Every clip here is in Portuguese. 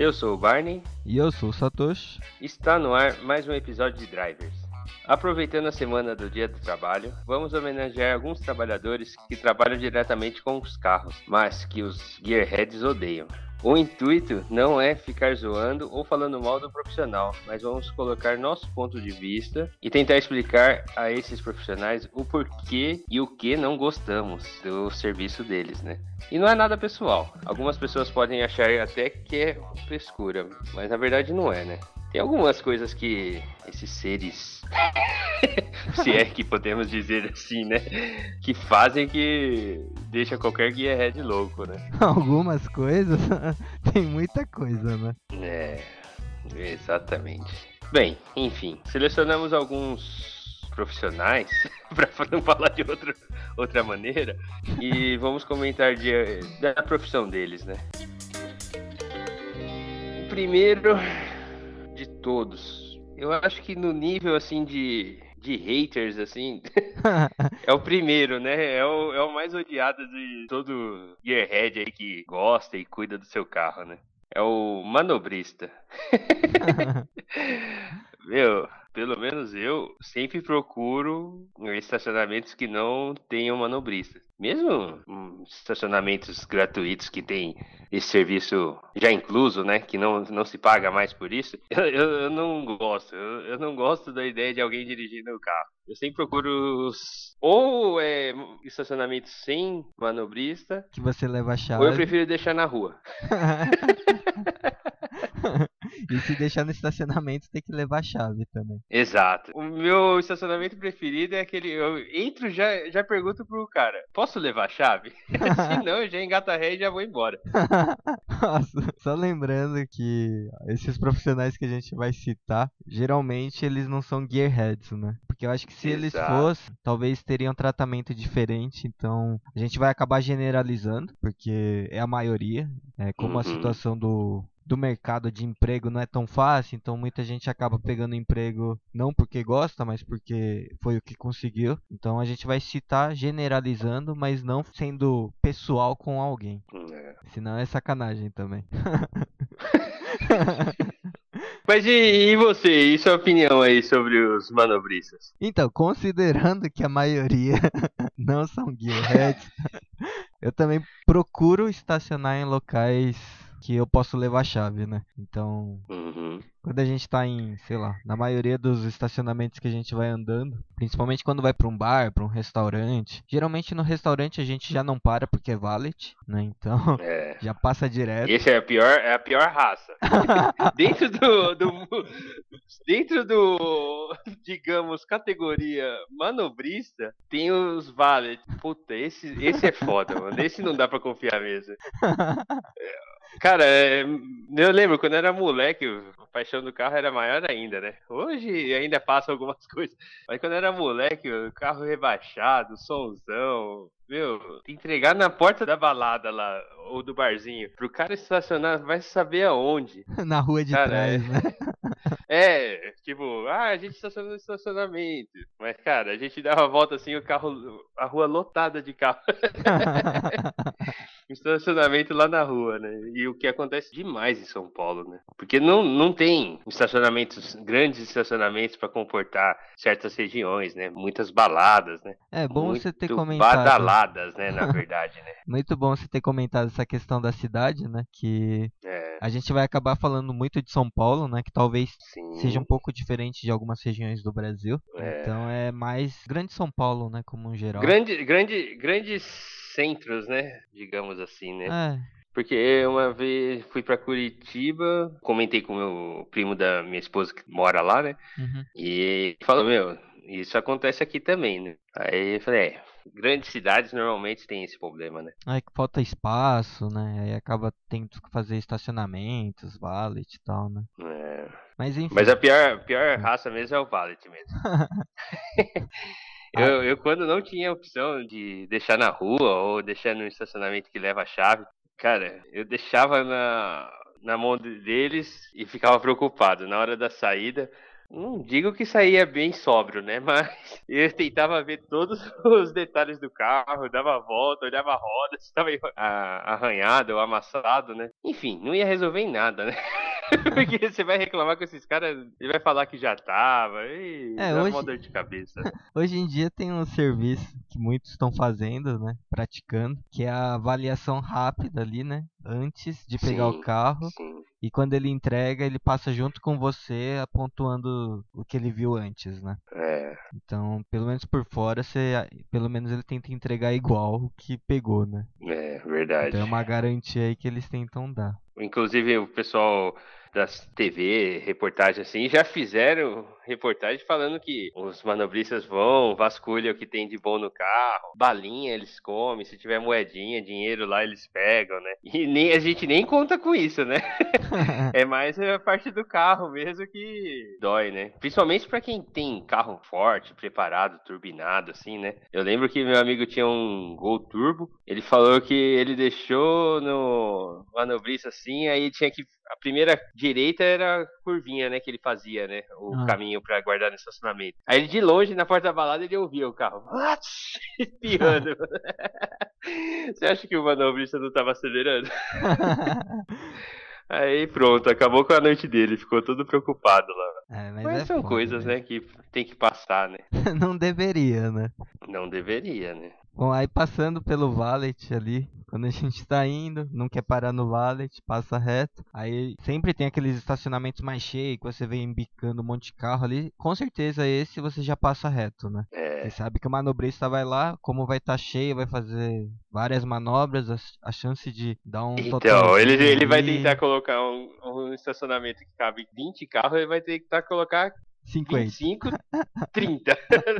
Eu sou o Barney. E eu sou o Satoshi. Está no ar mais um episódio de Drivers. Aproveitando a semana do Dia do Trabalho, vamos homenagear alguns trabalhadores que trabalham diretamente com os carros, mas que os gearheads odeiam. O intuito não é ficar zoando ou falando mal do profissional, mas vamos colocar nosso ponto de vista e tentar explicar a esses profissionais o porquê e o que não gostamos do serviço deles, né? E não é nada pessoal. Algumas pessoas podem achar até que é frescura, mas na verdade não é, né? Tem algumas coisas que esses seres, se é que podemos dizer assim, né? Que fazem que deixa qualquer guia red louco, né? Algumas coisas? Tem muita coisa, né? É, exatamente. Bem, enfim, selecionamos alguns profissionais, para não falar de outro, outra maneira, e vamos comentar de, da profissão deles, né? O primeiro de todos. Eu acho que no nível assim de, de haters, assim, é o primeiro, né? É o, é o mais odiado de todo Gearhead aí que gosta e cuida do seu carro, né? É o manobrista. Meu, pelo menos eu sempre procuro estacionamentos que não tenham manobristas. Mesmo hum, estacionamentos gratuitos que tem esse serviço já incluso, né? Que não, não se paga mais por isso. Eu, eu, eu não gosto. Eu, eu, não gosto da ideia de alguém dirigindo o carro. Eu sempre procuro os, ou é, estacionamentos sem manobrista. Que você leva a chave. Ou eu prefiro deixar na rua. e se deixar no estacionamento, tem que levar a chave também. Exato. O meu estacionamento preferido é aquele. Eu entro já já pergunto pro cara: posso levar a chave? se não, eu já engata ré e já vou embora. Nossa, só lembrando que esses profissionais que a gente vai citar, geralmente eles não são gearheads, né? Porque eu acho que se Exato. eles fossem, talvez teriam um tratamento diferente. Então a gente vai acabar generalizando, porque é a maioria. É como uhum. a situação do do mercado de emprego não é tão fácil, então muita gente acaba pegando emprego não porque gosta, mas porque foi o que conseguiu. Então a gente vai citar generalizando, mas não sendo pessoal com alguém. É. Senão é sacanagem também. Mas e, e, você? E sua opinião aí sobre os manobristas? Então, considerando que a maioria não são gearheads, eu também procuro estacionar em locais que eu posso levar a chave, né? Então, uhum. quando a gente tá em, sei lá, na maioria dos estacionamentos que a gente vai andando, principalmente quando vai para um bar, para um restaurante, geralmente no restaurante a gente já não para porque é valet, né? Então, é. já passa direto. Esse é a pior, é a pior raça. dentro do, do dentro do digamos categoria manobrista, tem os valet. Puta, esse esse é foda, mano. Esse não dá para confiar mesmo. Cara, é, eu lembro quando eu era moleque, a paixão do carro era maior ainda, né? Hoje ainda passa algumas coisas. Mas quando eu era moleque, o carro rebaixado, somzão, meu, entregar na porta da balada lá, ou do barzinho, pro cara estacionar, vai saber aonde. na rua de cara, trás, é... né? É, tipo, ah, a gente estaciona no estacionamento. Mas, cara, a gente dava a volta assim, o carro, a rua lotada de carro. estacionamento lá na rua, né? E o que acontece demais em São Paulo, né? Porque não, não tem estacionamentos, grandes estacionamentos para comportar certas regiões, né? Muitas baladas, né? É bom Muito você ter comentado. Né? Na verdade, né? Muito bom você ter comentado essa questão da cidade, né? Que é. a gente vai acabar falando muito de São Paulo, né? Que talvez Sim. seja um pouco diferente de algumas regiões do Brasil. É. Então é mais grande São Paulo, né? Como um geral. Grande, grande, grandes centros, né? Digamos assim, né? É. Porque uma vez fui para Curitiba, comentei com o meu primo da minha esposa que mora lá, né? Uhum. E falou, meu, isso acontece aqui também, né? Aí eu falei, é, grandes cidades normalmente tem esse problema, né? Aí que falta espaço, né? Aí acaba tendo que fazer estacionamentos, valet e tal, né? É. Mas enfim. Mas a pior, a pior raça mesmo é o valet mesmo. Eu, eu, quando não tinha opção de deixar na rua ou deixar no estacionamento que leva a chave, cara, eu deixava na, na mão deles e ficava preocupado. Na hora da saída, Não digo que saía bem sóbrio, né? Mas eu tentava ver todos os detalhes do carro, dava a volta, olhava a roda, se estava arranhado ou amassado, né? Enfim, não ia resolver em nada, né? Porque você vai reclamar com esses caras, ele vai falar que já tava, e é, dá hoje... uma dor de cabeça. hoje em dia tem um serviço que muitos estão fazendo, né? Praticando, que é a avaliação rápida ali, né? Antes de pegar sim, o carro. Sim. E quando ele entrega, ele passa junto com você, pontuando o que ele viu antes, né? É. Então, pelo menos por fora, você, pelo menos ele tenta entregar igual o que pegou, né? É, verdade. Então é uma garantia aí que eles tentam dar. Inclusive, o pessoal das TV, reportagem assim, já fizeram reportagem falando que os manobristas vão, vasculham o que tem de bom no carro, balinha eles comem, se tiver moedinha, dinheiro lá eles pegam, né? E nem, a gente nem conta com isso, né? é mais a parte do carro mesmo que dói, né? Principalmente para quem tem carro forte, preparado, turbinado, assim, né? Eu lembro que meu amigo tinha um Gol Turbo, ele falou que ele deixou no manobrista assim, aí tinha que a primeira direita era a curvinha, né, que ele fazia, né, o ah. caminho para guardar no estacionamento. Aí de longe, na porta da balada, ele ouvia o carro, espiando. Você acha que o manobrista não tava acelerando? Aí pronto, acabou com a noite dele, ficou todo preocupado lá. É, mas, mas é são foda, coisas, né? né, que tem que passar, né? não deveria, né? Não deveria, né? Bom, aí passando pelo valet ali, quando a gente tá indo, não quer parar no valet, passa reto. Aí sempre tem aqueles estacionamentos mais cheios, que você vem embicando um monte de carro ali. Com certeza esse você já passa reto, né? É. Você sabe que o manobrista vai lá, como vai estar tá cheio, vai fazer várias manobras, a, a chance de dar um Então, ele, ele vai tentar colocar um, um estacionamento que cabe 20 carros, ele vai ter que tá, colocar 50. 25, 30,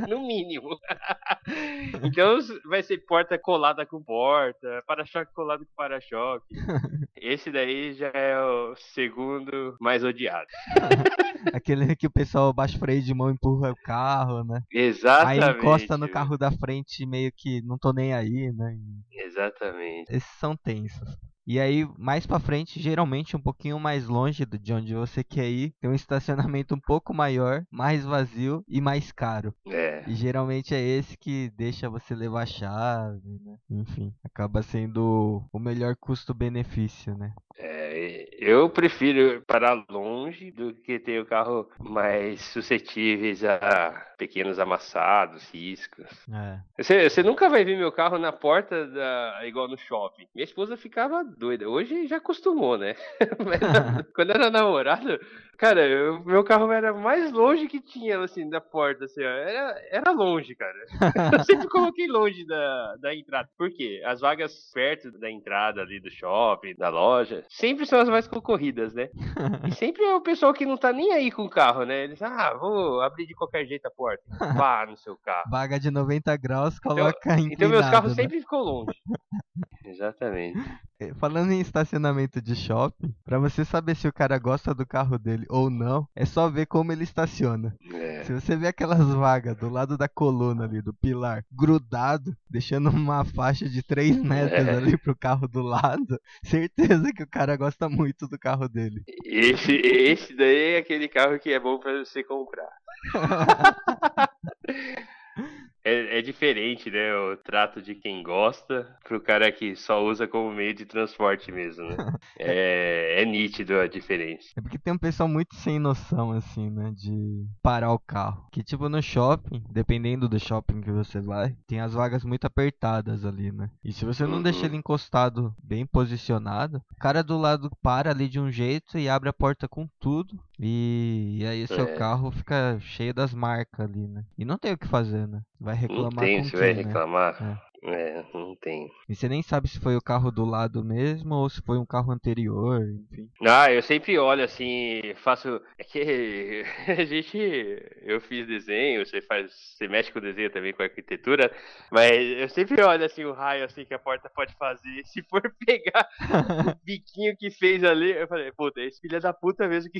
no mínimo. então vai ser porta colada com porta, para-choque colado com para-choque. Esse daí já é o segundo mais odiado. Aquele que o pessoal baixa o freio de mão e empurra o carro, né? Exatamente. Aí encosta no carro da frente meio que não tô nem aí, né? Exatamente. Esses são tensos. E aí, mais para frente, geralmente um pouquinho mais longe de onde você quer ir, tem um estacionamento um pouco maior, mais vazio e mais caro. É. E geralmente é esse que deixa você levar a chave, né? Enfim, acaba sendo o melhor custo-benefício, né? É, eu prefiro parar longe do que ter o carro mais suscetíveis a pequenos amassados, riscos. É. Você, você nunca vai ver meu carro na porta da, igual no shopping. Minha esposa ficava doida. Hoje já acostumou, né? Mas, quando era namorado, cara, eu, meu carro era mais longe que tinha, assim, da porta, assim, ó. Era, era longe, cara. Eu sempre coloquei longe da, da entrada. Por quê? As vagas perto da entrada ali do shopping, da loja, sempre são as mais concorridas, né? E sempre é o pessoal que não tá nem aí com o carro, né? Eles, ah, vou abrir de qualquer jeito a porta. Vá no seu carro. Vaga de 90 graus, coloca então, Então meus carros né? sempre ficou longe. Exatamente. É, falando em estacionamento de shopping, para você saber se o cara gosta do carro dele ou não, é só ver como ele estaciona. É. Se você vê aquelas vagas do lado da coluna ali, do pilar, grudado, deixando uma faixa de 3 metros é. ali pro carro do lado, certeza que o cara gosta muito do carro dele. Esse, esse daí é aquele carro que é bom para você comprar. É, é, diferente, né? O trato de quem gosta pro cara que só usa como meio de transporte mesmo, né? é, é nítido a diferença. É porque tem um pessoal muito sem noção, assim, né? De parar o carro. Que, tipo, no shopping, dependendo do shopping que você vai, tem as vagas muito apertadas ali, né? E se você não uhum. deixa ele encostado bem posicionado, o cara do lado para ali de um jeito e abre a porta com tudo. E, e aí seu é. carro fica cheio das marcas ali, né? E não tem o que fazer, né? Vai reclamar não tem, com você quem, vai né? reclamar. É. Não tem. E você nem sabe se foi o carro do lado mesmo ou se foi um carro anterior, enfim. Ah, eu sempre olho assim, faço. É que a gente. Eu fiz desenho, você faz. Você mexe com o desenho também com a arquitetura, mas eu sempre olho assim o raio assim que a porta pode fazer. Se for pegar o biquinho que fez ali, eu falei, puta, esse filho da puta mesmo que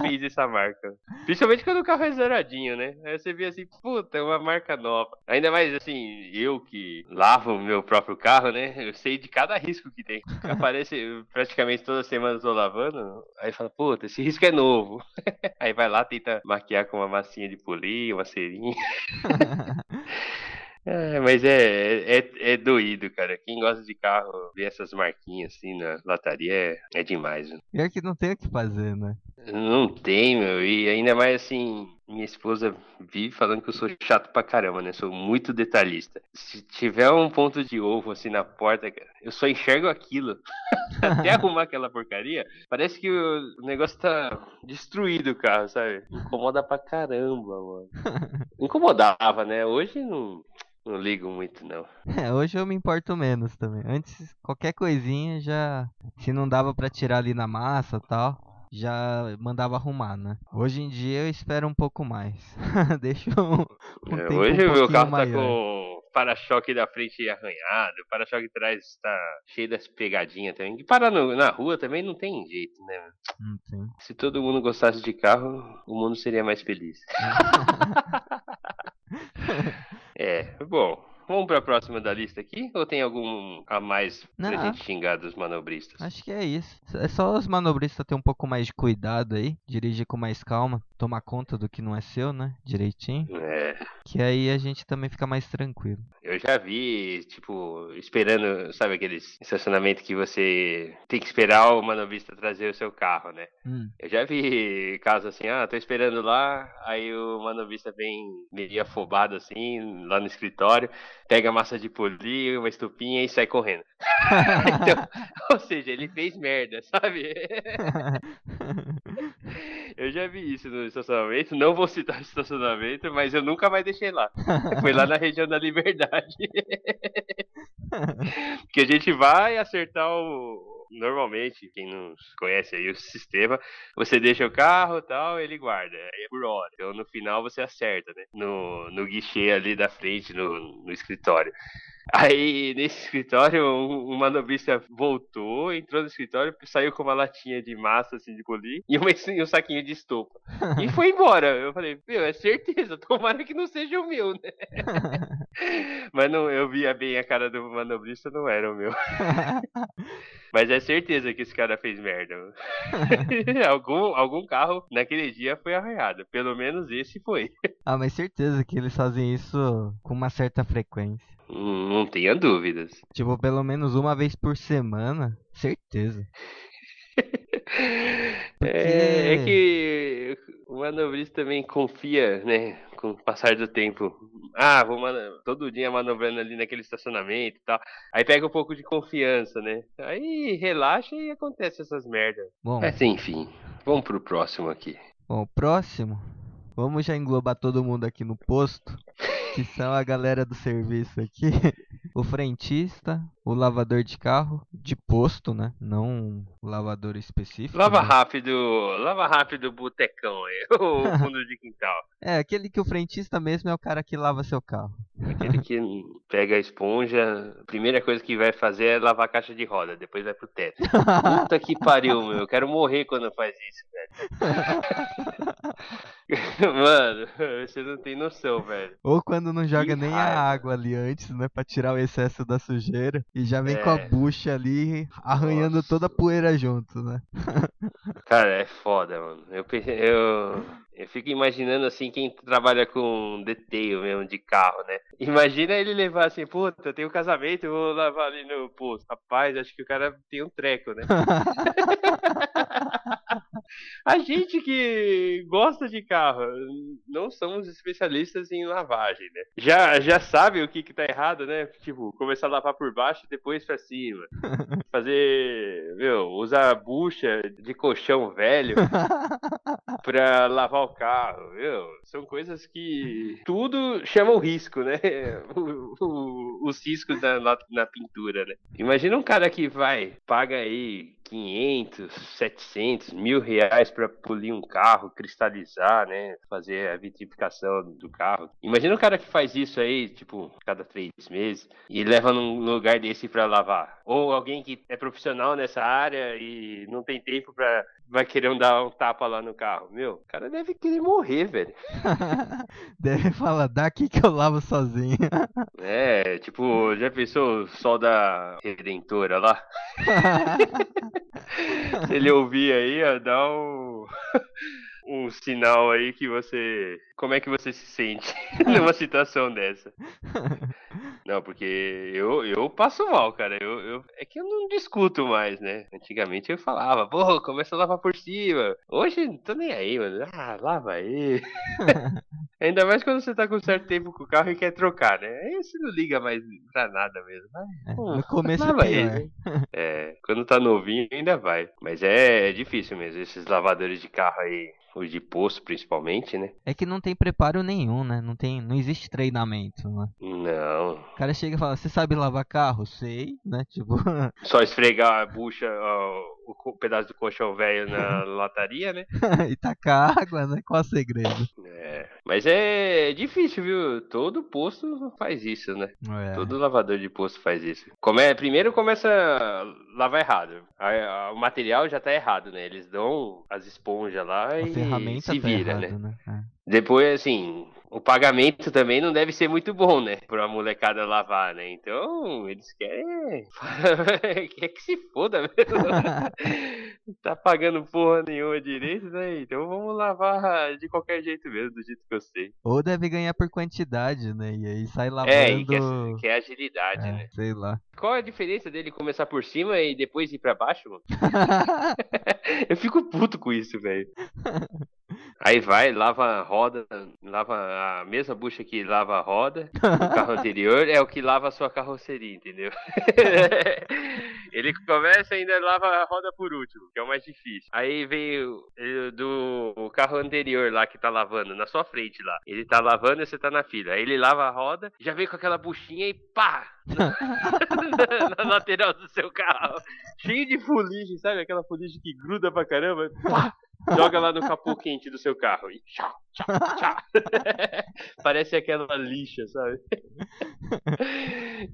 fez essa marca. Principalmente quando o carro é zeradinho, né? Aí você vê assim, puta, é uma marca nova. Ainda mais assim, eu que que lavo o meu próprio carro, né? Eu sei de cada risco que tem. Aparece praticamente toda semana eu tô lavando, aí fala, puta, esse risco é novo. aí vai lá, tenta maquiar com uma massinha de polir, uma cerinha. É, mas é, é, é doído, cara. Quem gosta de carro, ver essas marquinhas assim na lataria é, é demais. Né? E é que não tem o que fazer, né? Não tem, meu. E ainda mais assim, minha esposa vive falando que eu sou chato pra caramba, né? Sou muito detalhista. Se tiver um ponto de ovo assim na porta, cara, eu só enxergo aquilo. Até arrumar aquela porcaria, parece que o negócio tá destruído o carro, sabe? Incomoda pra caramba, mano. Incomodava, né? Hoje não. Não ligo muito, não. É, hoje eu me importo menos também. Antes, qualquer coisinha já. Se não dava para tirar ali na massa tal, já mandava arrumar, né? Hoje em dia eu espero um pouco mais. Deixa um, um é, Hoje um o meu carro tá maior. tá com para-choque da frente arranhado, o para-choque de trás tá cheio das pegadinhas também. E parar no, na rua também não tem jeito, né? Não tem. Se todo mundo gostasse de carro, o mundo seria mais feliz. É, bom. Vamos para a próxima da lista aqui? Ou tem algum a mais Não, pra gente xingar dos manobristas? Acho que é isso. É só os manobristas ter um pouco mais de cuidado aí, dirigir com mais calma, tomar conta do que não é seu, né? Direitinho. É. Que aí a gente também fica mais tranquilo. Eu já vi, tipo, esperando, sabe aqueles estacionamentos que você tem que esperar o manobrista trazer o seu carro, né? Hum. Eu já vi casos assim, ah, tô esperando lá, aí o manobrista vem meio afobado assim, lá no escritório pega a massa de polir, uma estupinha e sai correndo. então, ou seja, ele fez merda, sabe? eu já vi isso no estacionamento, não vou citar o estacionamento, mas eu nunca mais deixei lá. Foi lá na região da Liberdade. que a gente vai acertar o, normalmente, quem não conhece aí o sistema, você deixa o carro e tal, ele guarda. é por hora. Então no final você acerta, né? No, no guichê ali da frente, no, no escritório. Aí, nesse escritório, um, um manobrista voltou, entrou no escritório, saiu com uma latinha de massa, assim, de e, uma, e um saquinho de estopa. e foi embora. Eu falei, meu, é certeza, tomara que não seja o meu, né? Mas não, eu via bem a cara do manobrista, não era o meu. Mas é certeza que esse cara fez merda. algum, algum carro naquele dia foi arranhado. Pelo menos esse foi. Ah, mas certeza que eles fazem isso com uma certa frequência. Não tenha dúvidas. Tipo, pelo menos uma vez por semana, certeza. Porque... É, é, que o manobrista também confia, né? Com o passar do tempo. Ah, vou todo dia manobrando ali naquele estacionamento e tal. Aí pega um pouco de confiança, né? Aí relaxa e acontece essas merdas. Bom, Mas enfim, vamos pro próximo aqui. Bom, o próximo. Vamos já englobar todo mundo aqui no posto que são a galera do serviço aqui. O frentista, o lavador de carro, de posto, né? Não o lavador específico. Lava né? rápido, lava rápido botecão aí, o fundo de quintal. É, aquele que o frentista mesmo é o cara que lava seu carro. Aquele que pega a esponja, a primeira coisa que vai fazer é lavar a caixa de roda, depois vai pro teto. Puta que pariu, meu. Eu quero morrer quando faz isso, velho. Mano, você não tem noção, velho. Ou quando não joga que nem raiva. a água ali antes, né? Pra tirar o excesso da sujeira. E já vem é. com a é. bucha ali arranhando Nossa. toda a poeira junto, né? Cara, é foda, mano. Eu, eu, eu fico imaginando assim quem trabalha com detail mesmo de carro, né? Imagina ele levar assim, puta, eu tenho um casamento, eu vou lavar ali no posto. Rapaz, acho que o cara tem um treco, né? A gente que gosta de carro, não somos especialistas em lavagem, né? Já, já sabe o que que tá errado, né? Tipo, começar a lavar por baixo e depois pra cima. Fazer, meu, usar bucha de colchão velho pra lavar o carro, meu. São coisas que tudo chama o risco, né? O, o, os riscos na, na pintura, né? Imagina um cara que vai, paga aí 500, 700, mil reais para polir um carro, cristalizar, né? Fazer a vitrificação do carro. Imagina um cara que faz isso aí, tipo, cada três meses, e leva num lugar desse para lavar. Ou alguém que é profissional nessa área e não tem tempo para vai querer dar um tapa lá no carro. Meu, o cara deve querer morrer, velho. deve falar, daqui que eu lavo sozinho. é, tipo, já pensou o sol da Redentora lá? Se ele ouvir aí, ó, dá um um sinal aí que você. Como é que você se sente numa situação dessa? Não, porque eu, eu passo mal, cara. Eu, eu, é que eu não discuto mais, né? Antigamente eu falava, pô, começa a lavar por cima. Hoje não tô nem aí, mano. Ah, lava aí. Ainda mais quando você tá com certo tempo com o carro e quer trocar, né? Aí você não liga mais pra nada mesmo. Mas, pô, no começo lava é aí. É, quando tá novinho ainda vai. Mas é, é difícil mesmo, esses lavadores de carro aí os de poço principalmente, né? É que não tem preparo nenhum, né? Não tem, não existe treinamento, né? Não. O cara chega e fala: "Você sabe lavar carro?" "Sei", né? Tipo, só esfregar a bucha, ó, o pedaço do colchão velho na lataria, né? e tacar água, né? Qual o segredo? É, mas é difícil, viu? Todo posto faz isso, né? É. Todo lavador de posto faz isso. Come... Primeiro começa a lavar errado. o material já tá errado, né? Eles dão as esponjas lá a e se tá vira, né? né? É. Depois, assim, o pagamento também não deve ser muito bom, né? Pra molecada lavar, né? Então, eles querem. Quer que se foda mesmo. tá pagando porra nenhuma direito, né? Então vamos lavar de qualquer jeito mesmo, do jeito que eu sei. Ou deve ganhar por quantidade, né? E aí sai lavando. É, e quer, quer agilidade, é, né? Sei lá. Qual a diferença dele começar por cima e depois ir pra baixo, mano? eu fico puto com isso, velho. Aí vai, lava a roda, lava a mesma bucha que lava a roda do carro anterior, é o que lava a sua carroceria, entendeu? ele começa e ainda lava a roda por último, que é o mais difícil. Aí veio do carro anterior lá que tá lavando, na sua frente lá. Ele tá lavando e você tá na fila. Aí ele lava a roda, já vem com aquela buchinha e pá! na lateral do seu carro. Cheio de fuligem, sabe? Aquela fuligem que gruda pra caramba. Pá! Joga lá no capô quente do seu carro e tchau, tchau, tchau. Parece aquela lixa, sabe?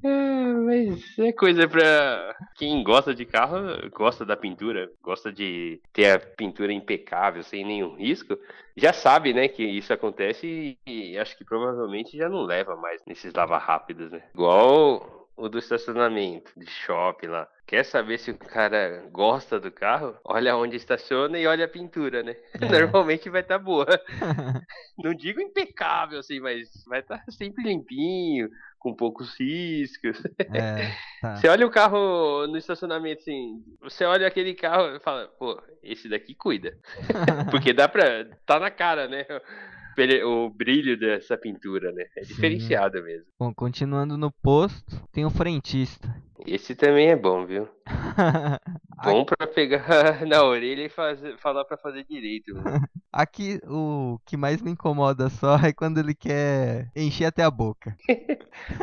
é, mas é coisa pra quem gosta de carro, gosta da pintura, gosta de ter a pintura impecável, sem nenhum risco, já sabe, né, que isso acontece e, acho que provavelmente já não leva mais nesses lava rápidos, né? Igual o do estacionamento, de shopping lá. Quer saber se o cara gosta do carro? Olha onde estaciona e olha a pintura, né? É. Normalmente vai estar tá boa. Não digo impecável, assim, mas vai estar tá sempre limpinho, com poucos riscos. É, tá. Você olha o carro no estacionamento, assim, você olha aquele carro e fala, pô, esse daqui cuida. Porque dá pra. tá na cara, né? O brilho dessa pintura, né? É diferenciado mesmo. Bom, continuando no posto, tem o frentista. Esse também é bom, viu? bom pra pegar na orelha e fazer, falar pra fazer direito. Mano. Aqui o que mais me incomoda só é quando ele quer encher até a boca.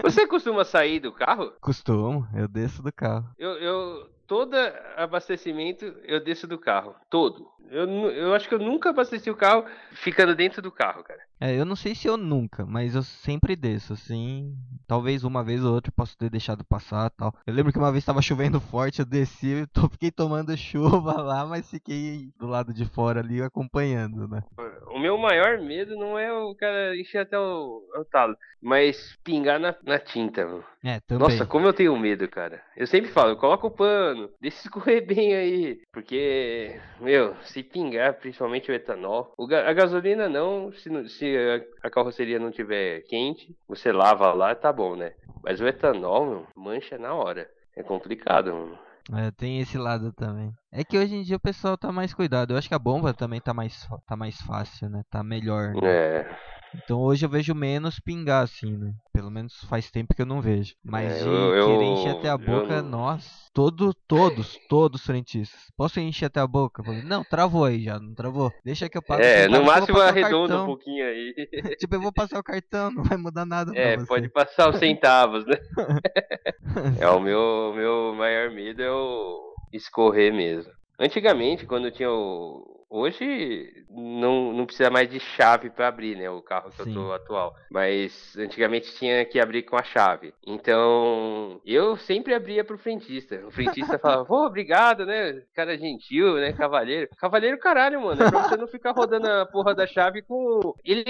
Você costuma sair do carro? Costumo, eu desço do carro. Eu, eu todo abastecimento eu desço do carro. Todo. Eu, eu acho que eu nunca abasteci o carro ficando dentro do carro, cara. É, eu não sei se eu nunca, mas eu sempre desço, assim. Talvez uma vez ou outra eu possa ter deixado passar tal. Eu lembro que uma vez estava chovendo forte, eu desci, eu tô, fiquei tomando chuva lá, mas fiquei do lado de fora ali acompanhando, né? O meu maior medo não é o cara encher até o, o talo, mas pingar na, na tinta, mano. É, também. Nossa, como eu tenho medo, cara. Eu sempre falo, coloca o pano, deixa escorrer bem aí. Porque, meu, se pingar, principalmente o etanol. O, a gasolina não, se, se a, a, carroceria não tiver quente, você lava lá, tá bom, né? Mas o etanol, meu, mancha na hora. É complicado, mano. É, tem esse lado também. É que hoje em dia o pessoal tá mais cuidado. Eu acho que a bomba também tá mais, tá mais fácil, né? Tá melhor. Né? É. Então hoje eu vejo menos pingar, assim, né? Pelo menos faz tempo que eu não vejo. Mas é, de eu, querer encher até a boca, eu... nossa. Todo, todos, todos frentistas. Posso encher até a boca? Não, travou aí já, não travou. Deixa que eu passo. É, no máximo arredonda um pouquinho aí. tipo, eu vou passar o cartão, não vai mudar nada É, pode passar os centavos, né? é, o meu, meu maior medo é o escorrer mesmo. Antigamente, quando tinha o. Hoje não, não precisa mais de chave para abrir, né? O carro que Sim. eu tô atual. Mas antigamente tinha que abrir com a chave. Então eu sempre abria pro frentista. O frentista falava, pô, obrigado, né? Cara gentil, né? Cavaleiro. Cavaleiro caralho, mano. É pra você não ficar rodando a porra da chave com. Ele.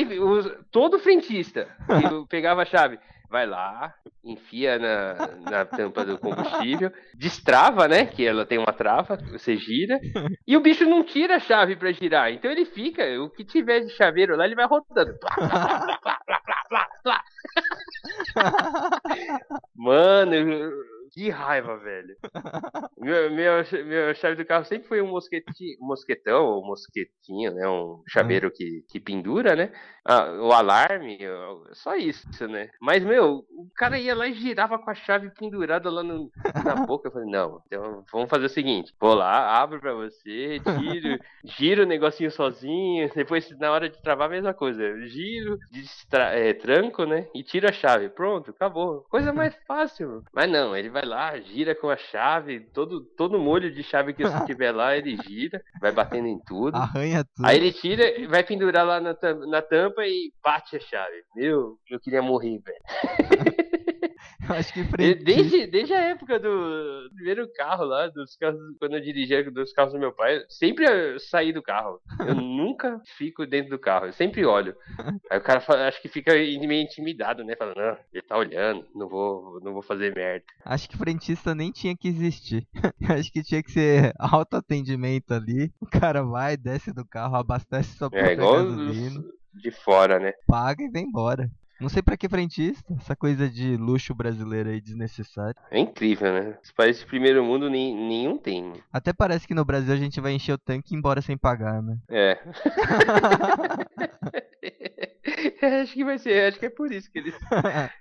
Todo frentista. Eu pegava a chave vai lá, enfia na, na tampa do combustível, destrava, né? Que ela tem uma trava, você gira, e o bicho não tira a chave para girar. Então ele fica, o que tiver de chaveiro lá, ele vai rodando. Mano, que raiva, velho. meu, meu, meu chave do carro sempre foi um mosquetinho, mosquetão, ou mosquetinho, né? Um chaveiro que, que pendura, né? Ah, o alarme, só isso, né? Mas, meu, o cara ia lá e girava com a chave pendurada lá no, na boca. Eu falei, não, então vamos fazer o seguinte: vou lá, abro pra você, tiro, giro o negocinho sozinho. Depois, na hora de travar, a mesma coisa. Giro, é, tranco, né? E tiro a chave. Pronto, acabou. Coisa mais fácil. Mas não, ele vai lá, gira com a chave, todo, todo molho de chave que você tiver lá, ele gira, vai batendo em tudo. Arranha tudo. Aí ele tira, vai pendurar lá na, na tampa e bate a chave. Meu, eu queria morrer, velho. Acho que desde, desde a época do primeiro carro lá, dos carros, quando eu dirigia dos carros do meu pai, sempre eu saí do carro. Eu nunca fico dentro do carro, eu sempre olho. Aí o cara fala, acho que fica meio intimidado, né? Falando, não, ele tá olhando, não vou, não vou fazer merda. Acho que frentista nem tinha que existir. acho que tinha que ser autoatendimento ali. O cara vai, desce do carro, abastece sua é, é, igual gasolina. De fora, né? Paga e vem embora. Não sei para que frentista, essa coisa de luxo brasileiro aí desnecessário. É incrível, né? Os países de primeiro mundo nem, nenhum tem. Até parece que no Brasil a gente vai encher o tanque e ir embora sem pagar, né? É. acho que vai ser, acho que é por isso que eles,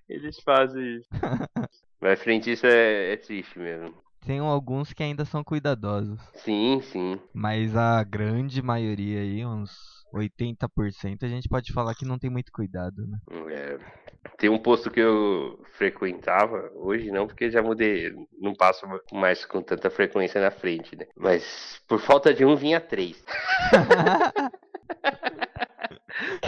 eles fazem isso. Mas frentista é, é triste mesmo. Tem alguns que ainda são cuidadosos. Sim, sim. Mas a grande maioria aí, uns 80% a gente pode falar que não tem muito cuidado, né? É, tem um posto que eu frequentava, hoje não, porque já mudei, não passo mais com tanta frequência na frente, né? Mas por falta de um vinha três.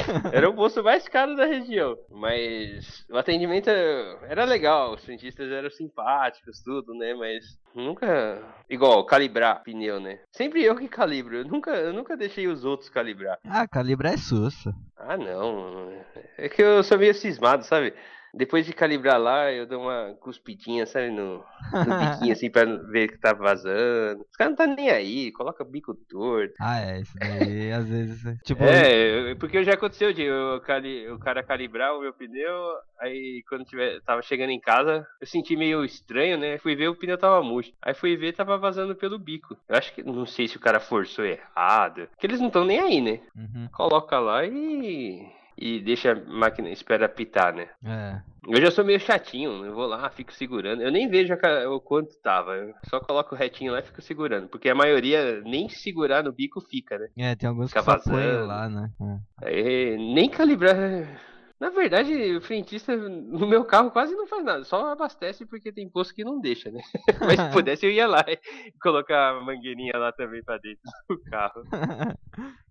Era o bolso mais caro da região. Mas o atendimento era legal, os cientistas eram simpáticos, tudo, né? Mas nunca. Igual, calibrar pneu, né? Sempre eu que calibro. Eu nunca, eu nunca deixei os outros calibrar. Ah, calibrar é sussa. Ah, não. É que eu sou meio cismado, sabe? Depois de calibrar lá, eu dou uma cuspidinha, sabe, no, no biquinho, assim, pra ver que tá vazando. Os caras não tá nem aí, coloca bico torto. Ah, é, isso daí, às vezes... Tipo... É, porque já aconteceu de eu, cali, o cara calibrar o meu pneu, aí quando tiver, tava chegando em casa, eu senti meio estranho, né, fui ver o pneu tava murcho. Aí fui ver, tava vazando pelo bico. Eu acho que, não sei se o cara forçou errado, porque eles não estão nem aí, né. Uhum. Coloca lá e e deixa a máquina espera apitar, né? É. Eu já sou meio chatinho, eu vou lá, fico segurando. Eu nem vejo o quanto tava. Eu só coloco o retinho lá e fico segurando. Porque a maioria nem segurar no bico fica, né? É, tem alguns fica que vazando. lá, né? É. Aí, nem calibrar. Na verdade, o frentista no meu carro quase não faz nada, só abastece porque tem posto que não deixa, né? Mas se pudesse eu ia lá e colocar a mangueirinha lá também pra dentro do carro.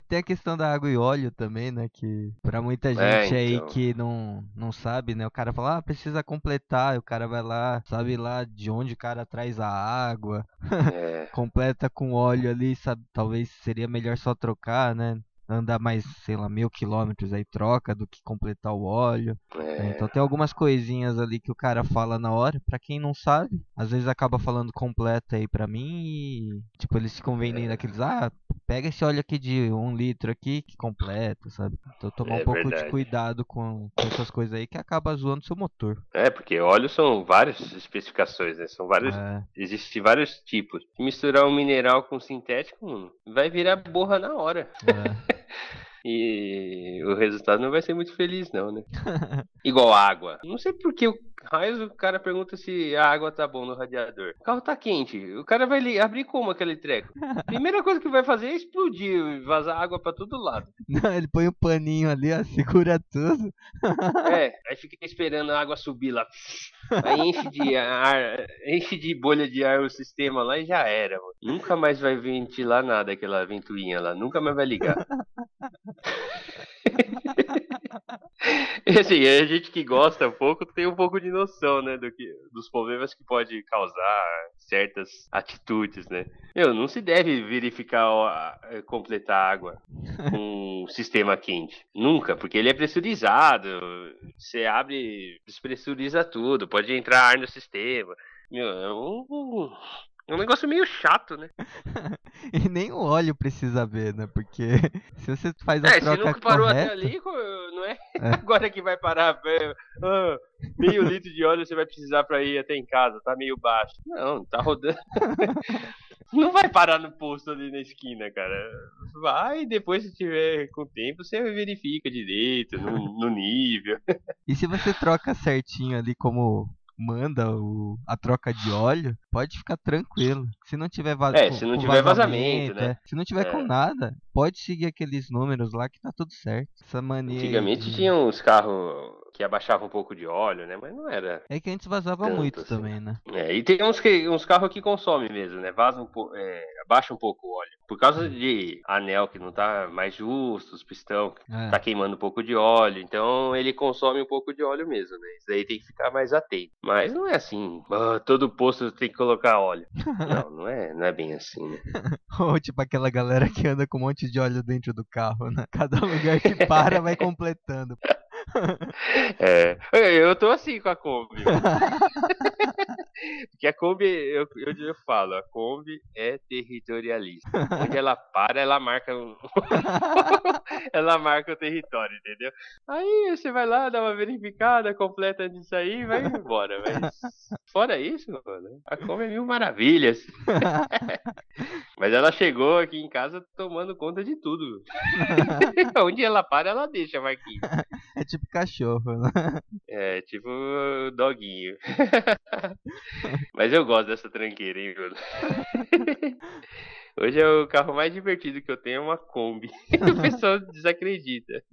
Tem a questão da água e óleo também, né? Que pra muita é, gente é, aí então. que não, não sabe, né? O cara fala, ah, precisa completar. E o cara vai lá, sabe lá de onde o cara traz a água. É. Completa com óleo ali, sabe? Talvez seria melhor só trocar, né? andar mais, sei lá, mil quilômetros aí troca do que completar o óleo. Né? É. Então tem algumas coisinhas ali que o cara fala na hora. Pra quem não sabe, às vezes acaba falando completa aí pra mim e tipo, eles ficam vendendo é. aqueles, ah, pega esse óleo aqui de um litro aqui que completa, sabe? Então tomar é um pouco verdade. de cuidado com, com, essas coisas aí que acaba zoando seu motor. É, porque óleo são várias especificações, né? São vários. É. Existem vários tipos. Misturar um mineral com sintético, vai virar borra na hora. É. E o resultado não vai ser muito feliz, não, né? Igual água. Não sei por que o raios o cara pergunta se a água tá bom no radiador. O carro tá quente. O cara vai abrir como aquele treco? Primeira coisa que vai fazer é explodir e vazar água pra todo lado. Não, ele põe o um paninho ali, ó, segura tudo. É, aí fica esperando a água subir lá. Aí enche de ar, enche de bolha de ar o sistema lá e já era, mano. Nunca mais vai ventilar nada aquela ventoinha lá, nunca mais vai ligar. E assim, a gente que gosta um pouco tem um pouco de noção, né, do que, dos problemas que pode causar certas atitudes, né? Meu, não se deve verificar, ó, completar água com um sistema quente. Nunca, porque ele é pressurizado. Você abre, despressuriza tudo, pode entrar ar no sistema. Meu, é um, é um negócio meio chato, né? e nem o óleo precisa ver, né? Porque se você faz a é, troca se nunca parou correta... até ali, não é? é. Agora que vai parar, ah, meio litro de óleo você vai precisar para ir até em casa, tá meio baixo. Não, tá rodando. não vai parar no posto ali na esquina, cara. Vai, depois se tiver com tempo, você verifica direito, no, no nível. e se você troca certinho ali como manda o, a troca de óleo, pode ficar tranquilo. Se não tiver, va é, se não tiver vazamento, vazamento né? É, se não tiver é. com nada, pode seguir aqueles números lá que tá tudo certo. Essa mania Antigamente de... tinha uns carros que abaixava um pouco de óleo, né? Mas não era. É que antes vazava muito assim. também, né? É, e tem uns, que, uns carros que consomem mesmo, né? Vaza um pouco, é, abaixa um pouco o óleo. Por causa de anel que não tá mais justo, os pistão é. tá queimando um pouco de óleo, então ele consome um pouco de óleo mesmo, né? Isso aí tem que ficar mais atento. Mas não é assim, oh, todo posto tem que colocar óleo. não, não é, não é bem assim, né? Ou tipo aquela galera que anda com um monte de óleo dentro do carro, né? Cada lugar que para vai completando. É, eu tô assim com a Kombi. Porque a Kombi, eu, eu, eu, falo, a Kombi é territorialista. Onde ela para, ela marca ela marca o território, entendeu? Aí você vai lá, dá uma verificada, completa disso aí e vai embora. Mas fora isso, mano, a Kombi é mil maravilhas. Mas ela chegou aqui em casa tomando conta de tudo. Onde ela para, ela deixa a marquinha. É tipo cachorro, né? É, tipo doguinho. Mas eu gosto dessa tranqueira, hein, mano? Hoje é o carro mais divertido que eu tenho, é uma Kombi. o pessoal desacredita.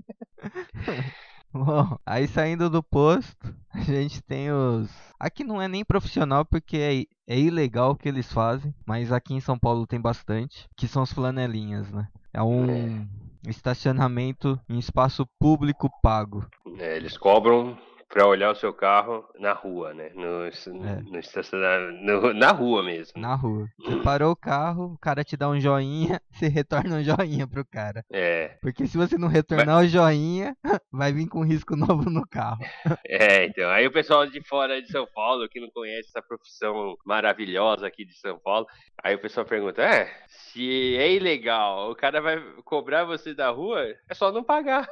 Bom, aí saindo do posto, a gente tem os. Aqui não é nem profissional porque é, é ilegal o que eles fazem, mas aqui em São Paulo tem bastante, que são os flanelinhas, né? É um é. estacionamento em espaço público pago. É, eles cobram para olhar o seu carro na rua, né? No, é. no estacionamento, na rua mesmo. Na rua. Você parou o carro, o cara te dá um joinha, você retorna um joinha pro cara. É. Porque se você não retornar Mas... o joinha, vai vir com risco novo no carro. É, então. Aí o pessoal de fora de São Paulo, que não conhece essa profissão maravilhosa aqui de São Paulo, aí o pessoal pergunta: é, se é ilegal, o cara vai cobrar você da rua, é só não pagar.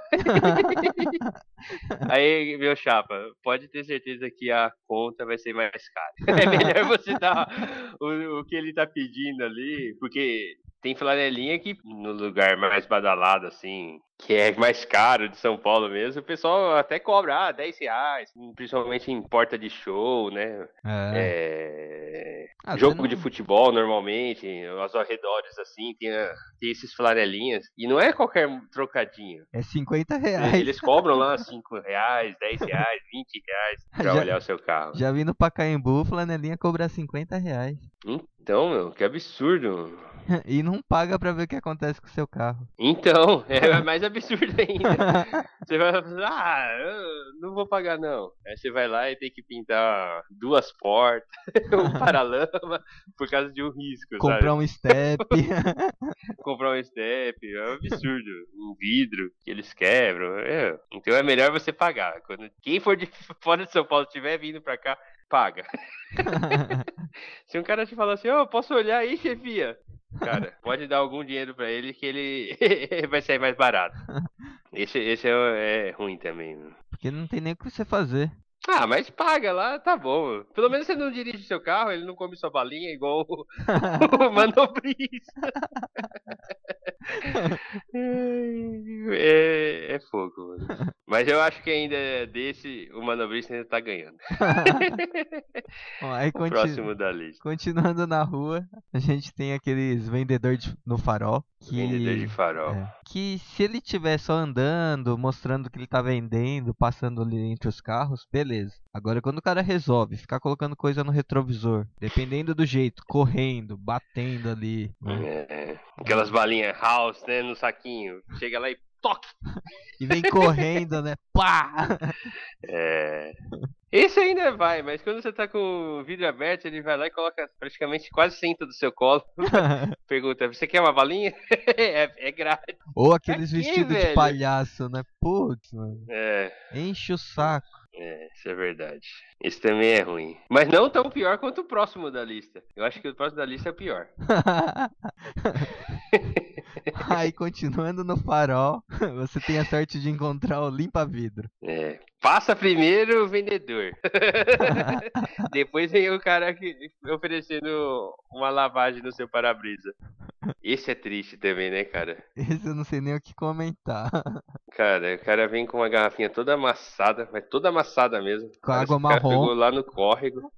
aí, meu chapa pode ter certeza que a conta vai ser mais cara. É melhor você dar o, o que ele tá pedindo ali, porque tem flanelinha que no lugar mais badalado, assim, que é mais caro de São Paulo mesmo, o pessoal até cobra ah, 10 reais, principalmente em porta de show, né? É. é... Ah, jogo não... de futebol, normalmente, aos arredores, assim, tem, tem esses flanelinhas. E não é qualquer trocadinho. É 50 reais. Eles cobram lá 5 reais, 10 reais, 20 reais pra já, olhar o seu carro. Já vi no Pacaembu, flanelinha cobrar 50 reais. Então, meu, que absurdo. e não paga pra ver o que acontece com o seu carro. Então, é mais absurdo ainda. você vai ah, não vou pagar não. Aí você vai lá e tem que pintar duas portas, um paralama, por causa de um risco, Comprar sabe? um step. Comprar um step, é um absurdo. Um vidro que eles quebram. É. Então é melhor você pagar. Quando quem for de fora de São Paulo estiver vindo pra cá, paga. Se um cara te falar assim, ó, oh, posso olhar aí, chefia? Cara, pode dar algum dinheiro para ele que ele vai sair mais barato. Esse, esse é, é ruim também. Porque não tem nem o que você fazer. Ah, mas paga lá, tá bom. Pelo menos você não dirige seu carro, ele não come sua balinha igual o, o manobrista. É, é fogo, mano. Mas eu acho que ainda desse, o manobrista ainda tá ganhando. Bom, aí continu... próximo da lista. Continuando na rua, a gente tem aqueles vendedores no farol. Que, Vendedor de farol. É, que se ele estiver só andando, mostrando que ele tá vendendo, passando ali entre os carros, beleza. Agora, quando o cara resolve ficar colocando coisa no retrovisor, dependendo do jeito, correndo, batendo ali. Né? É, aquelas balinhas house, né, no saquinho. Chega lá e toque. e vem correndo, né? Pá! É. Esse ainda vai, mas quando você tá com o vidro aberto, ele vai lá e coloca praticamente quase senta do seu colo. Pergunta, você quer uma balinha? é, é grátis. Ou aqueles vestidos de palhaço, né? Putz, mano. É. Enche o saco. É, isso é verdade. Esse também é ruim. Mas não tão pior quanto o próximo da lista. Eu acho que o próximo da lista é o pior. Aí, continuando no farol, você tem a sorte de encontrar o limpa-vidro. É. Passa primeiro o vendedor. Depois vem o cara que, oferecendo uma lavagem no seu para-brisa. Esse é triste também, né, cara? Esse eu não sei nem o que comentar. Cara, o cara vem com uma garrafinha toda amassada, mas toda amassada mesmo. Com água marrom. pegou lá no córrego.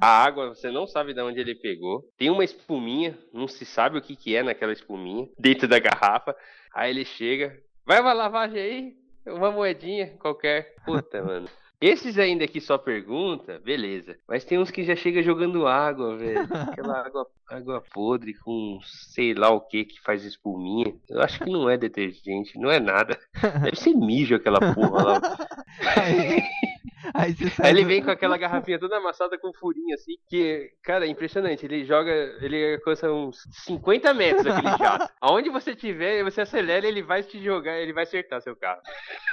A água, você não sabe de onde ele pegou. Tem uma espuminha, não se sabe o que, que é naquela espuminha, dentro da garrafa. Aí ele chega, vai uma lavagem aí? Uma moedinha qualquer. Puta, mano. Esses ainda que só pergunta, beleza. Mas tem uns que já chega jogando água, velho. Aquela água, água podre com sei lá o que que faz espuminha. Eu acho que não é detergente, não é nada. Deve ser mijo aquela porra lá. Aí, Aí ele vem com aquela garrafinha toda amassada com furinho assim, que, cara, é impressionante. Ele joga, ele alcança uns 50 metros aquele jato. Aonde você tiver, você acelera, ele vai te jogar, ele vai acertar seu carro.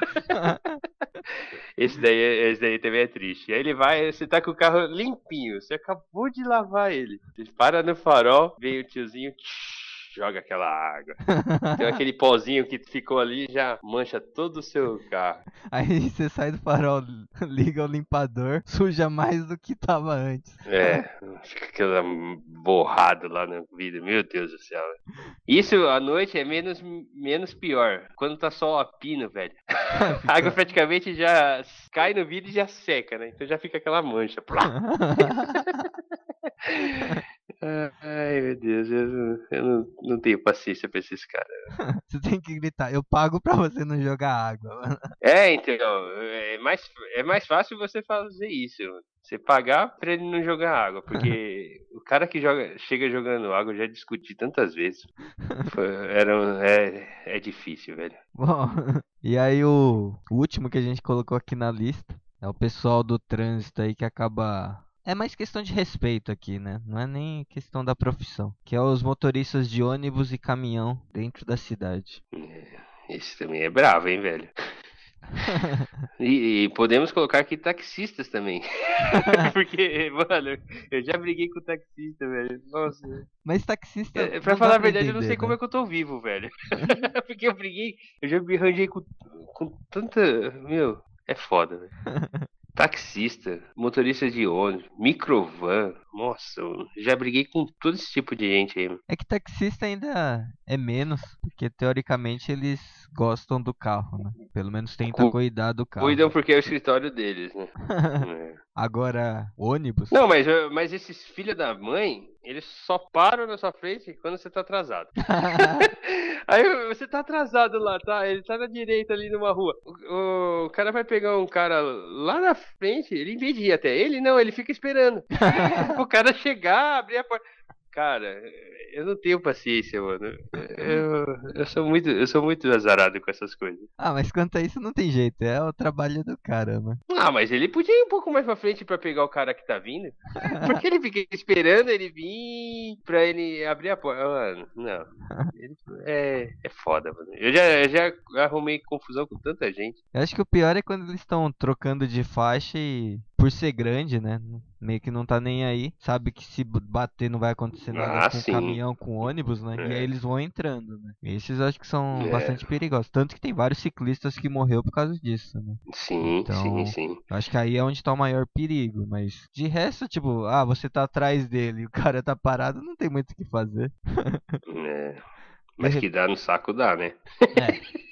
esse, daí, esse daí também é triste. Aí ele vai, você tá com o carro limpinho, você acabou de lavar ele. Ele para no farol, vem o tiozinho. Joga aquela água. Tem aquele pozinho que ficou ali já mancha todo o seu carro. Aí você sai do farol, liga o limpador, suja mais do que tava antes. É, fica aquela borrado lá no vidro, meu Deus do céu. Isso à noite é menos, menos pior. Quando tá só a pino, velho. A água praticamente já cai no vidro e já seca, né? Então já fica aquela mancha. Ai, meu Deus, eu, não, eu não, não, tenho paciência pra esses caras. você tem que gritar, eu pago pra você não jogar água. É, então, é mais, é mais fácil você fazer isso. Você pagar pra ele não jogar água, porque o cara que joga, chega jogando água, eu já discuti tantas vezes. Foi, era, é, é difícil, velho. Bom, e aí o, o último que a gente colocou aqui na lista é o pessoal do trânsito aí que acaba é mais questão de respeito aqui, né? Não é nem questão da profissão. Que é os motoristas de ônibus e caminhão dentro da cidade. É, esse também é bravo, hein, velho? e, e, podemos colocar aqui taxistas também. Porque, mano, eu já briguei com taxista, velho. Nossa. Mas taxista. É, pra falar a verdade, entender, eu não sei né? como é que eu tô vivo, velho. Porque eu briguei, eu já me arranjei com, com tanta. Meu, é foda, velho. Taxista, motorista de ônibus, microvan. Nossa, já briguei com todo esse tipo de gente aí. É que taxista ainda é menos, porque teoricamente eles gostam do carro, né? Pelo menos tentam Cu cuidar do carro. Cuidam porque é o escritório deles, né? é. Agora, ônibus? Não, mas, mas esses filhos da mãe, eles só param na sua frente quando você tá atrasado. Aí você tá atrasado lá, tá? Ele tá na direita ali numa rua. O, o, cara vai pegar um cara lá na frente, ele ir até ele, não, ele fica esperando. o cara chegar, abrir a porta. Cara, eu não tenho paciência, mano. Eu, eu, sou muito, eu sou muito azarado com essas coisas. Ah, mas quanto a isso não tem jeito, é o trabalho do cara, né? Ah, mas ele podia ir um pouco mais pra frente pra pegar o cara que tá vindo. Porque ele fica esperando ele vir pra ele abrir a porta. Mano, não. Ele, é, é foda, mano. Eu já, eu já arrumei confusão com tanta gente. Eu acho que o pior é quando eles estão trocando de faixa e por ser grande, né? Meio que não tá nem aí. Sabe que se bater não vai acontecer nada ah, com sim. caminhão, com ônibus, né? É. E aí eles vão entrando, né? Esses acho que são é. bastante perigosos. Tanto que tem vários ciclistas que morreu por causa disso, né? Sim, então, sim, sim. Acho que aí é onde tá o maior perigo. Mas de resto, tipo, ah, você tá atrás dele e o cara tá parado, não tem muito o que fazer. é. Mas que dá no saco, dá, né? É.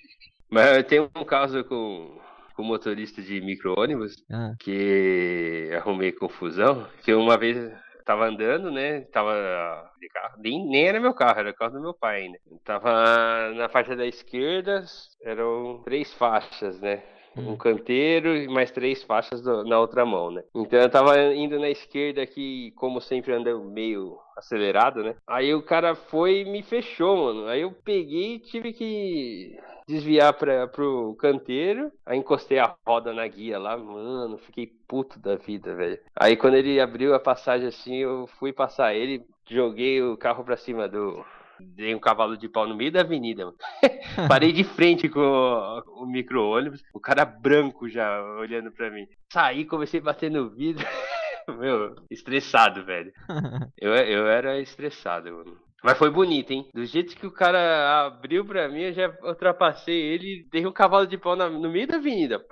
Mas eu tenho um caso com, com motorista de micro-ônibus ah. que arrumei confusão. Que uma vez tava andando, né? Tava de carro, nem, nem era meu carro, era o carro do meu pai ainda. Tava na faixa da esquerda, eram três faixas, né? Um hum. canteiro e mais três faixas do, na outra mão, né? Então eu tava indo na esquerda aqui, como sempre anda meio acelerado, né? Aí o cara foi e me fechou, mano. Aí eu peguei e tive que desviar pra, pro canteiro, aí encostei a roda na guia lá, mano, fiquei puto da vida, velho. Aí quando ele abriu a passagem assim, eu fui passar ele, joguei o carro pra cima do, Dei um cavalo de pau no meio da avenida, mano. Parei de frente com o, o micro-ônibus, o cara branco já olhando pra mim. Saí, comecei a bater no vidro. Meu, estressado, velho. Eu, eu era estressado, mano. Mas foi bonito, hein? Do jeito que o cara abriu pra mim, eu já ultrapassei ele, dei um cavalo de pau na, no meio da avenida.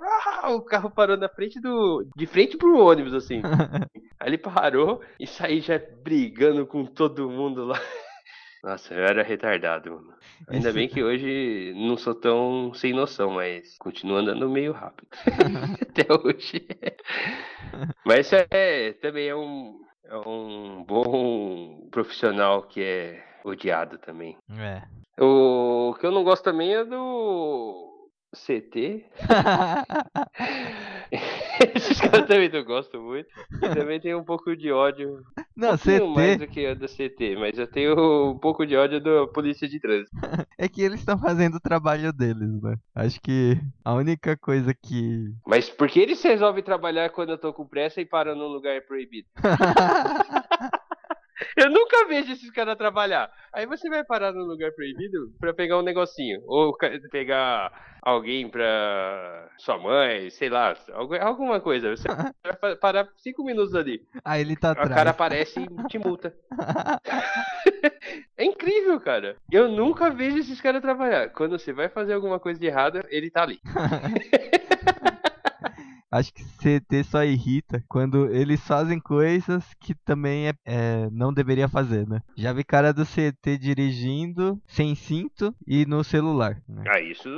o carro parou na frente do. de frente pro ônibus, assim. Aí ele parou e saí já brigando com todo mundo lá. Nossa, eu era retardado, mano. Ainda bem que hoje não sou tão sem noção, mas continuo andando meio rápido. Até hoje. mas é, também é um, é um bom profissional que é odiado também. É. O que eu não gosto também é do CT. Esses caras também eu gosto muito. E também tenho um pouco de ódio. Não, um CT. mais do que a do CT, mas eu tenho um pouco de ódio da polícia de trânsito. É que eles estão fazendo o trabalho deles, né? Acho que a única coisa que. Mas por que eles resolvem trabalhar quando eu tô com pressa e param num lugar proibido? Eu nunca vejo esses caras trabalhar. Aí você vai parar num lugar proibido pra pegar um negocinho. Ou pegar alguém pra sua mãe, sei lá, alguma coisa. Você vai parar cinco minutos ali. Aí ele tá atrás. O cara aparece e te multa. é incrível, cara. Eu nunca vejo esses caras trabalhar. Quando você vai fazer alguma coisa de errada, ele tá ali. Acho que CT só irrita quando eles fazem coisas que também é, é, não deveria fazer, né? Já vi cara do CT dirigindo sem cinto e no celular. Né? Ah, isso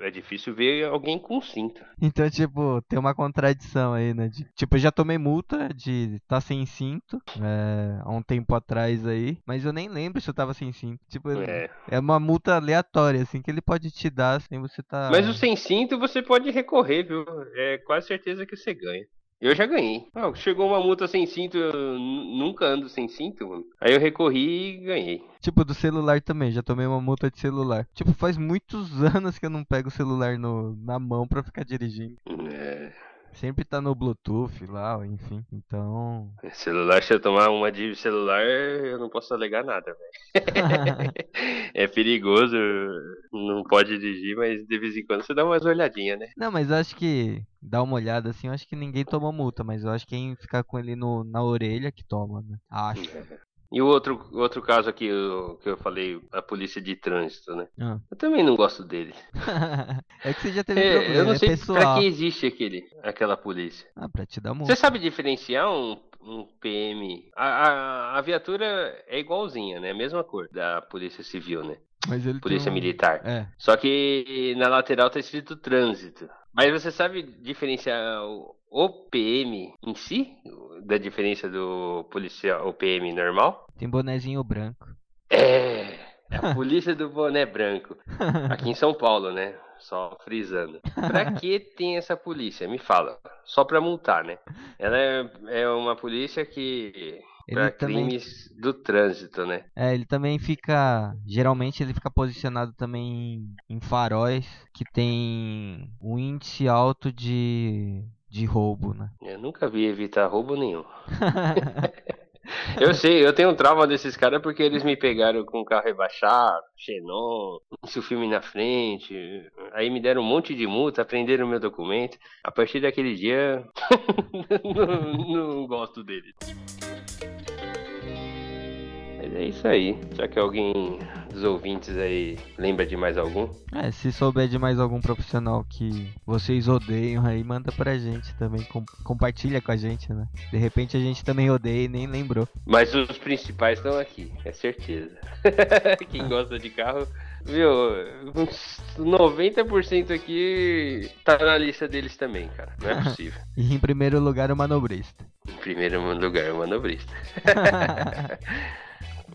é difícil ver alguém com cinto. Então, tipo, tem uma contradição aí, né? De, tipo, eu já tomei multa de estar tá sem cinto é, há um tempo atrás aí, mas eu nem lembro se eu tava sem cinto. Tipo, é. é uma multa aleatória, assim, que ele pode te dar sem você tá. Mas o sem cinto você pode recorrer, viu? É quase certeza que você ganha. Eu já ganhei. Ah, chegou uma multa sem cinto, eu nunca ando sem cinto, mano. Aí eu recorri e ganhei. Tipo, do celular também, já tomei uma multa de celular. Tipo, faz muitos anos que eu não pego o celular no, na mão pra ficar dirigindo. É. Sempre tá no Bluetooth lá, enfim. Então. Celular, se eu tomar uma de celular, eu não posso alegar nada, velho. é perigoso, não pode dirigir, mas de vez em quando você dá umas olhadinhas, né? Não, mas acho que dá uma olhada assim, eu acho que ninguém toma multa, mas eu acho que quem ficar com ele no, na orelha que toma, né? Acho. É. E o outro, outro caso aqui eu, que eu falei, a polícia de trânsito, né? Ah. Eu também não gosto dele. é que você já teve é, problema, Eu não é sei pessoal. pra que existe aquele, aquela polícia. Ah, pra te dar multa. Você sabe diferenciar um, um PM? A, a, a, viatura é igualzinha, né? A mesma cor da polícia civil, né? Mas ele polícia um... militar. É. Só que na lateral tá escrito trânsito. Mas você sabe diferenciar o, o PM em si, da diferença do policial, o PM normal? Tem bonezinho branco. É, a polícia do boné branco. Aqui em São Paulo, né? Só frisando. Pra que tem essa polícia? Me fala. Só pra multar, né? Ela é, é uma polícia que ele pra também... crimes do trânsito, né? É, ele também fica. Geralmente ele fica posicionado também em faróis que tem um índice alto de de roubo, né? Eu nunca vi evitar roubo nenhum. eu sei, eu tenho um trauma desses caras porque eles me pegaram com o carro rebaixado, xenon, um filme na frente, aí me deram um monte de multa, prenderam meu documento. A partir daquele dia, não, não gosto deles. Mas é isso aí. Já que alguém dos ouvintes aí lembra de mais algum? É, se souber de mais algum profissional que vocês odeiam aí, manda pra gente também. Com, compartilha com a gente, né? De repente a gente também odeia e nem lembrou. Mas os principais estão aqui, é certeza. Quem gosta de carro Viu, uns 90% aqui tá na lista deles também, cara. Não é possível. e em primeiro lugar o manobrista. Em primeiro lugar o manobrista.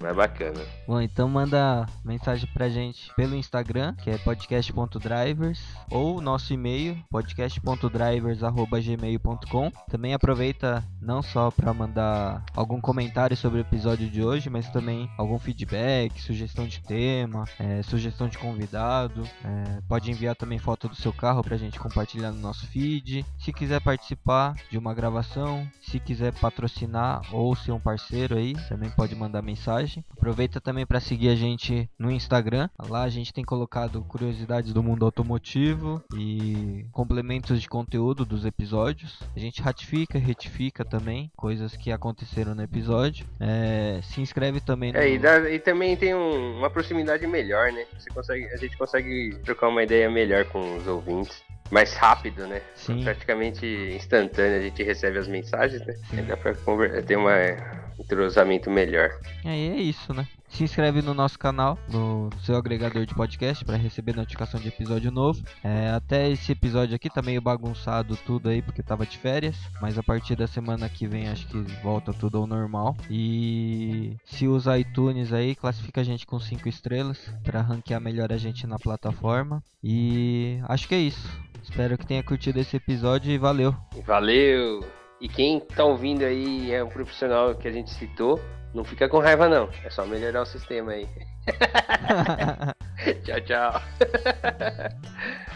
Mas bacana. Bom, então manda mensagem pra gente pelo Instagram, que é podcast.drivers, ou nosso e-mail, podcast.drivers.gmail.com. Também aproveita não só para mandar algum comentário sobre o episódio de hoje, mas também algum feedback, sugestão de tema, é, sugestão de convidado. É, pode enviar também foto do seu carro pra gente compartilhar no nosso feed. Se quiser participar de uma gravação, se quiser patrocinar ou ser um parceiro aí, também pode mandar mensagem. Aproveita também para seguir a gente no Instagram. Lá a gente tem colocado curiosidades do mundo automotivo e complementos de conteúdo dos episódios. A gente ratifica, retifica também coisas que aconteceram no episódio. É, se inscreve também. No... É, e, dá, e também tem um, uma proximidade melhor, né? Você consegue, a gente consegue trocar uma ideia melhor com os ouvintes mais rápido, né? Sim. Praticamente instantâneo a gente recebe as mensagens, né? Sim. Dá pra ter um entrosamento melhor. Aí é isso, né? Se inscreve no nosso canal, no seu agregador de podcast, para receber notificação de episódio novo. É, até esse episódio aqui tá meio bagunçado tudo aí, porque tava de férias. Mas a partir da semana que vem acho que volta tudo ao normal. E se usa iTunes aí, classifica a gente com 5 estrelas para ranquear melhor a gente na plataforma. E acho que é isso. Espero que tenha curtido esse episódio e valeu. Valeu! E quem tá ouvindo aí é um profissional que a gente citou, não fica com raiva não. É só melhorar o sistema aí. tchau, tchau.